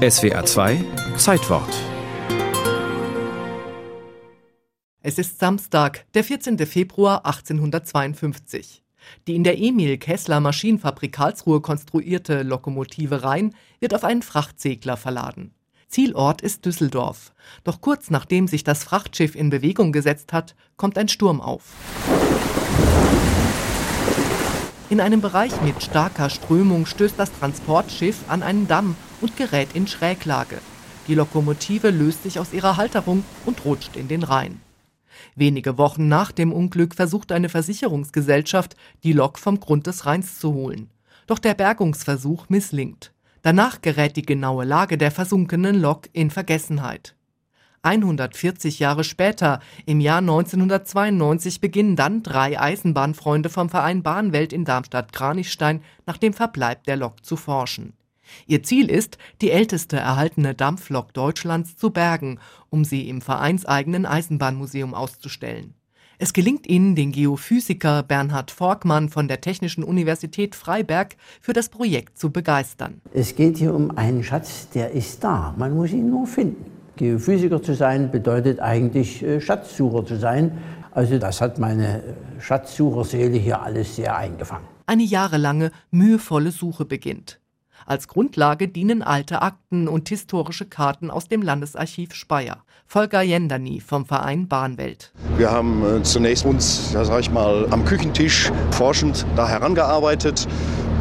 SWR 2 Zeitwort. Es ist Samstag, der 14. Februar 1852. Die in der Emil Kessler Maschinenfabrik Karlsruhe konstruierte Lokomotive Rhein wird auf einen Frachtsegler verladen. Zielort ist Düsseldorf. Doch kurz nachdem sich das Frachtschiff in Bewegung gesetzt hat, kommt ein Sturm auf. In einem Bereich mit starker Strömung stößt das Transportschiff an einen Damm und gerät in Schräglage. Die Lokomotive löst sich aus ihrer Halterung und rutscht in den Rhein. Wenige Wochen nach dem Unglück versucht eine Versicherungsgesellschaft, die Lok vom Grund des Rheins zu holen. Doch der Bergungsversuch misslingt. Danach gerät die genaue Lage der versunkenen Lok in Vergessenheit. 140 Jahre später, im Jahr 1992, beginnen dann drei Eisenbahnfreunde vom Verein Bahnwelt in Darmstadt-Kranichstein nach dem Verbleib der Lok zu forschen. Ihr Ziel ist, die älteste erhaltene Dampflok Deutschlands zu bergen, um sie im vereinseigenen Eisenbahnmuseum auszustellen. Es gelingt ihnen, den Geophysiker Bernhard Forkmann von der Technischen Universität Freiberg für das Projekt zu begeistern. Es geht hier um einen Schatz, der ist da. Man muss ihn nur finden. Geophysiker zu sein bedeutet eigentlich äh, Schatzsucher zu sein. Also das hat meine äh, Schatzsucherseele hier alles sehr eingefangen. Eine jahrelange, mühevolle Suche beginnt. Als Grundlage dienen alte Akten und historische Karten aus dem Landesarchiv Speyer. Volker Jendani vom Verein Bahnwelt. Wir haben äh, zunächst uns, ja, sag ich mal, am Küchentisch forschend da herangearbeitet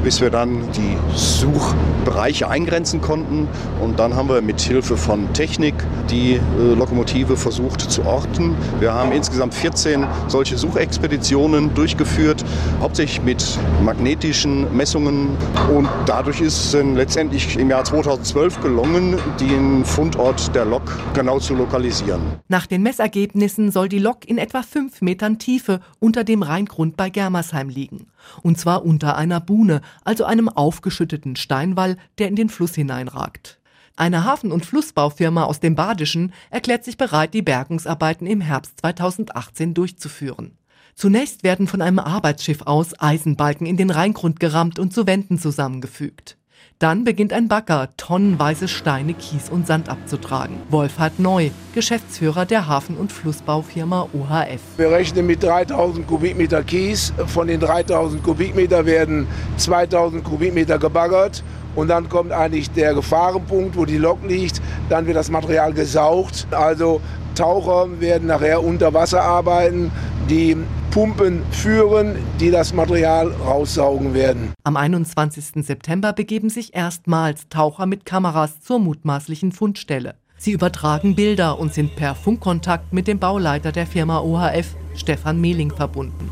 bis wir dann die Suchbereiche eingrenzen konnten. Und dann haben wir mit Hilfe von Technik die äh, Lokomotive versucht zu orten. Wir haben insgesamt 14 solche Suchexpeditionen durchgeführt, hauptsächlich mit magnetischen Messungen. Und dadurch ist letztendlich im Jahr 2012 gelungen, den Fundort der Lok genau zu lokalisieren. Nach den Messergebnissen soll die Lok in etwa fünf Metern Tiefe unter dem Rheingrund bei Germersheim liegen. Und zwar unter einer Buhne, also einem aufgeschütteten Steinwall, der in den Fluss hineinragt. Eine Hafen- und Flussbaufirma aus dem Badischen erklärt sich bereit, die Bergungsarbeiten im Herbst 2018 durchzuführen. Zunächst werden von einem Arbeitsschiff aus Eisenbalken in den Rheingrund gerammt und zu Wänden zusammengefügt. Dann beginnt ein Bagger, tonnenweise Steine, Kies und Sand abzutragen. Wolfhard Neu, Geschäftsführer der Hafen- und Flussbaufirma OHF. Wir rechnen mit 3000 Kubikmeter Kies. Von den 3000 Kubikmeter werden 2000 Kubikmeter gebaggert. Und dann kommt eigentlich der Gefahrenpunkt, wo die Lok liegt. Dann wird das Material gesaugt. Also Taucher werden nachher unter Wasser arbeiten. Die Pumpen führen, die das Material raussaugen werden. Am 21. September begeben sich erstmals Taucher mit Kameras zur mutmaßlichen Fundstelle. Sie übertragen Bilder und sind per Funkkontakt mit dem Bauleiter der Firma OHF, Stefan Mehling, verbunden.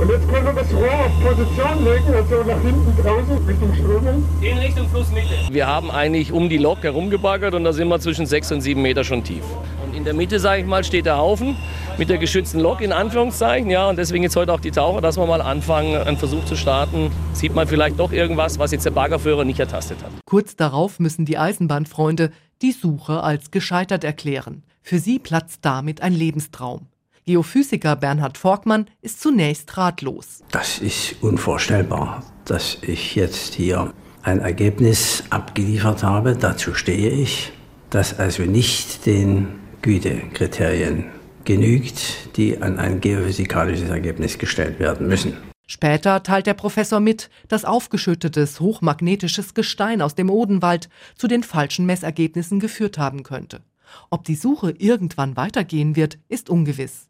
Und jetzt können wir das Rohr auf Position legen, also nach hinten draußen Richtung Strömung. In Richtung Flussmitte. Wir haben eigentlich um die Lok herumgebaggert und da sind wir zwischen sechs und sieben Meter schon tief. Und in der Mitte, sage ich mal, steht der Haufen mit der geschützten Lok in Anführungszeichen. Ja, und deswegen jetzt heute auch die Taucher, dass wir mal anfangen, einen Versuch zu starten. Sieht man vielleicht doch irgendwas, was jetzt der Baggerführer nicht ertastet hat. Kurz darauf müssen die Eisenbahnfreunde die Suche als gescheitert erklären. Für sie platzt damit ein Lebenstraum. Geophysiker Bernhard Forkmann ist zunächst ratlos. Das ist unvorstellbar, dass ich jetzt hier ein Ergebnis abgeliefert habe. Dazu stehe ich, das also nicht den Gütekriterien genügt, die an ein geophysikalisches Ergebnis gestellt werden müssen. Später teilt der Professor mit, dass aufgeschüttetes hochmagnetisches Gestein aus dem Odenwald zu den falschen Messergebnissen geführt haben könnte. Ob die Suche irgendwann weitergehen wird, ist ungewiss.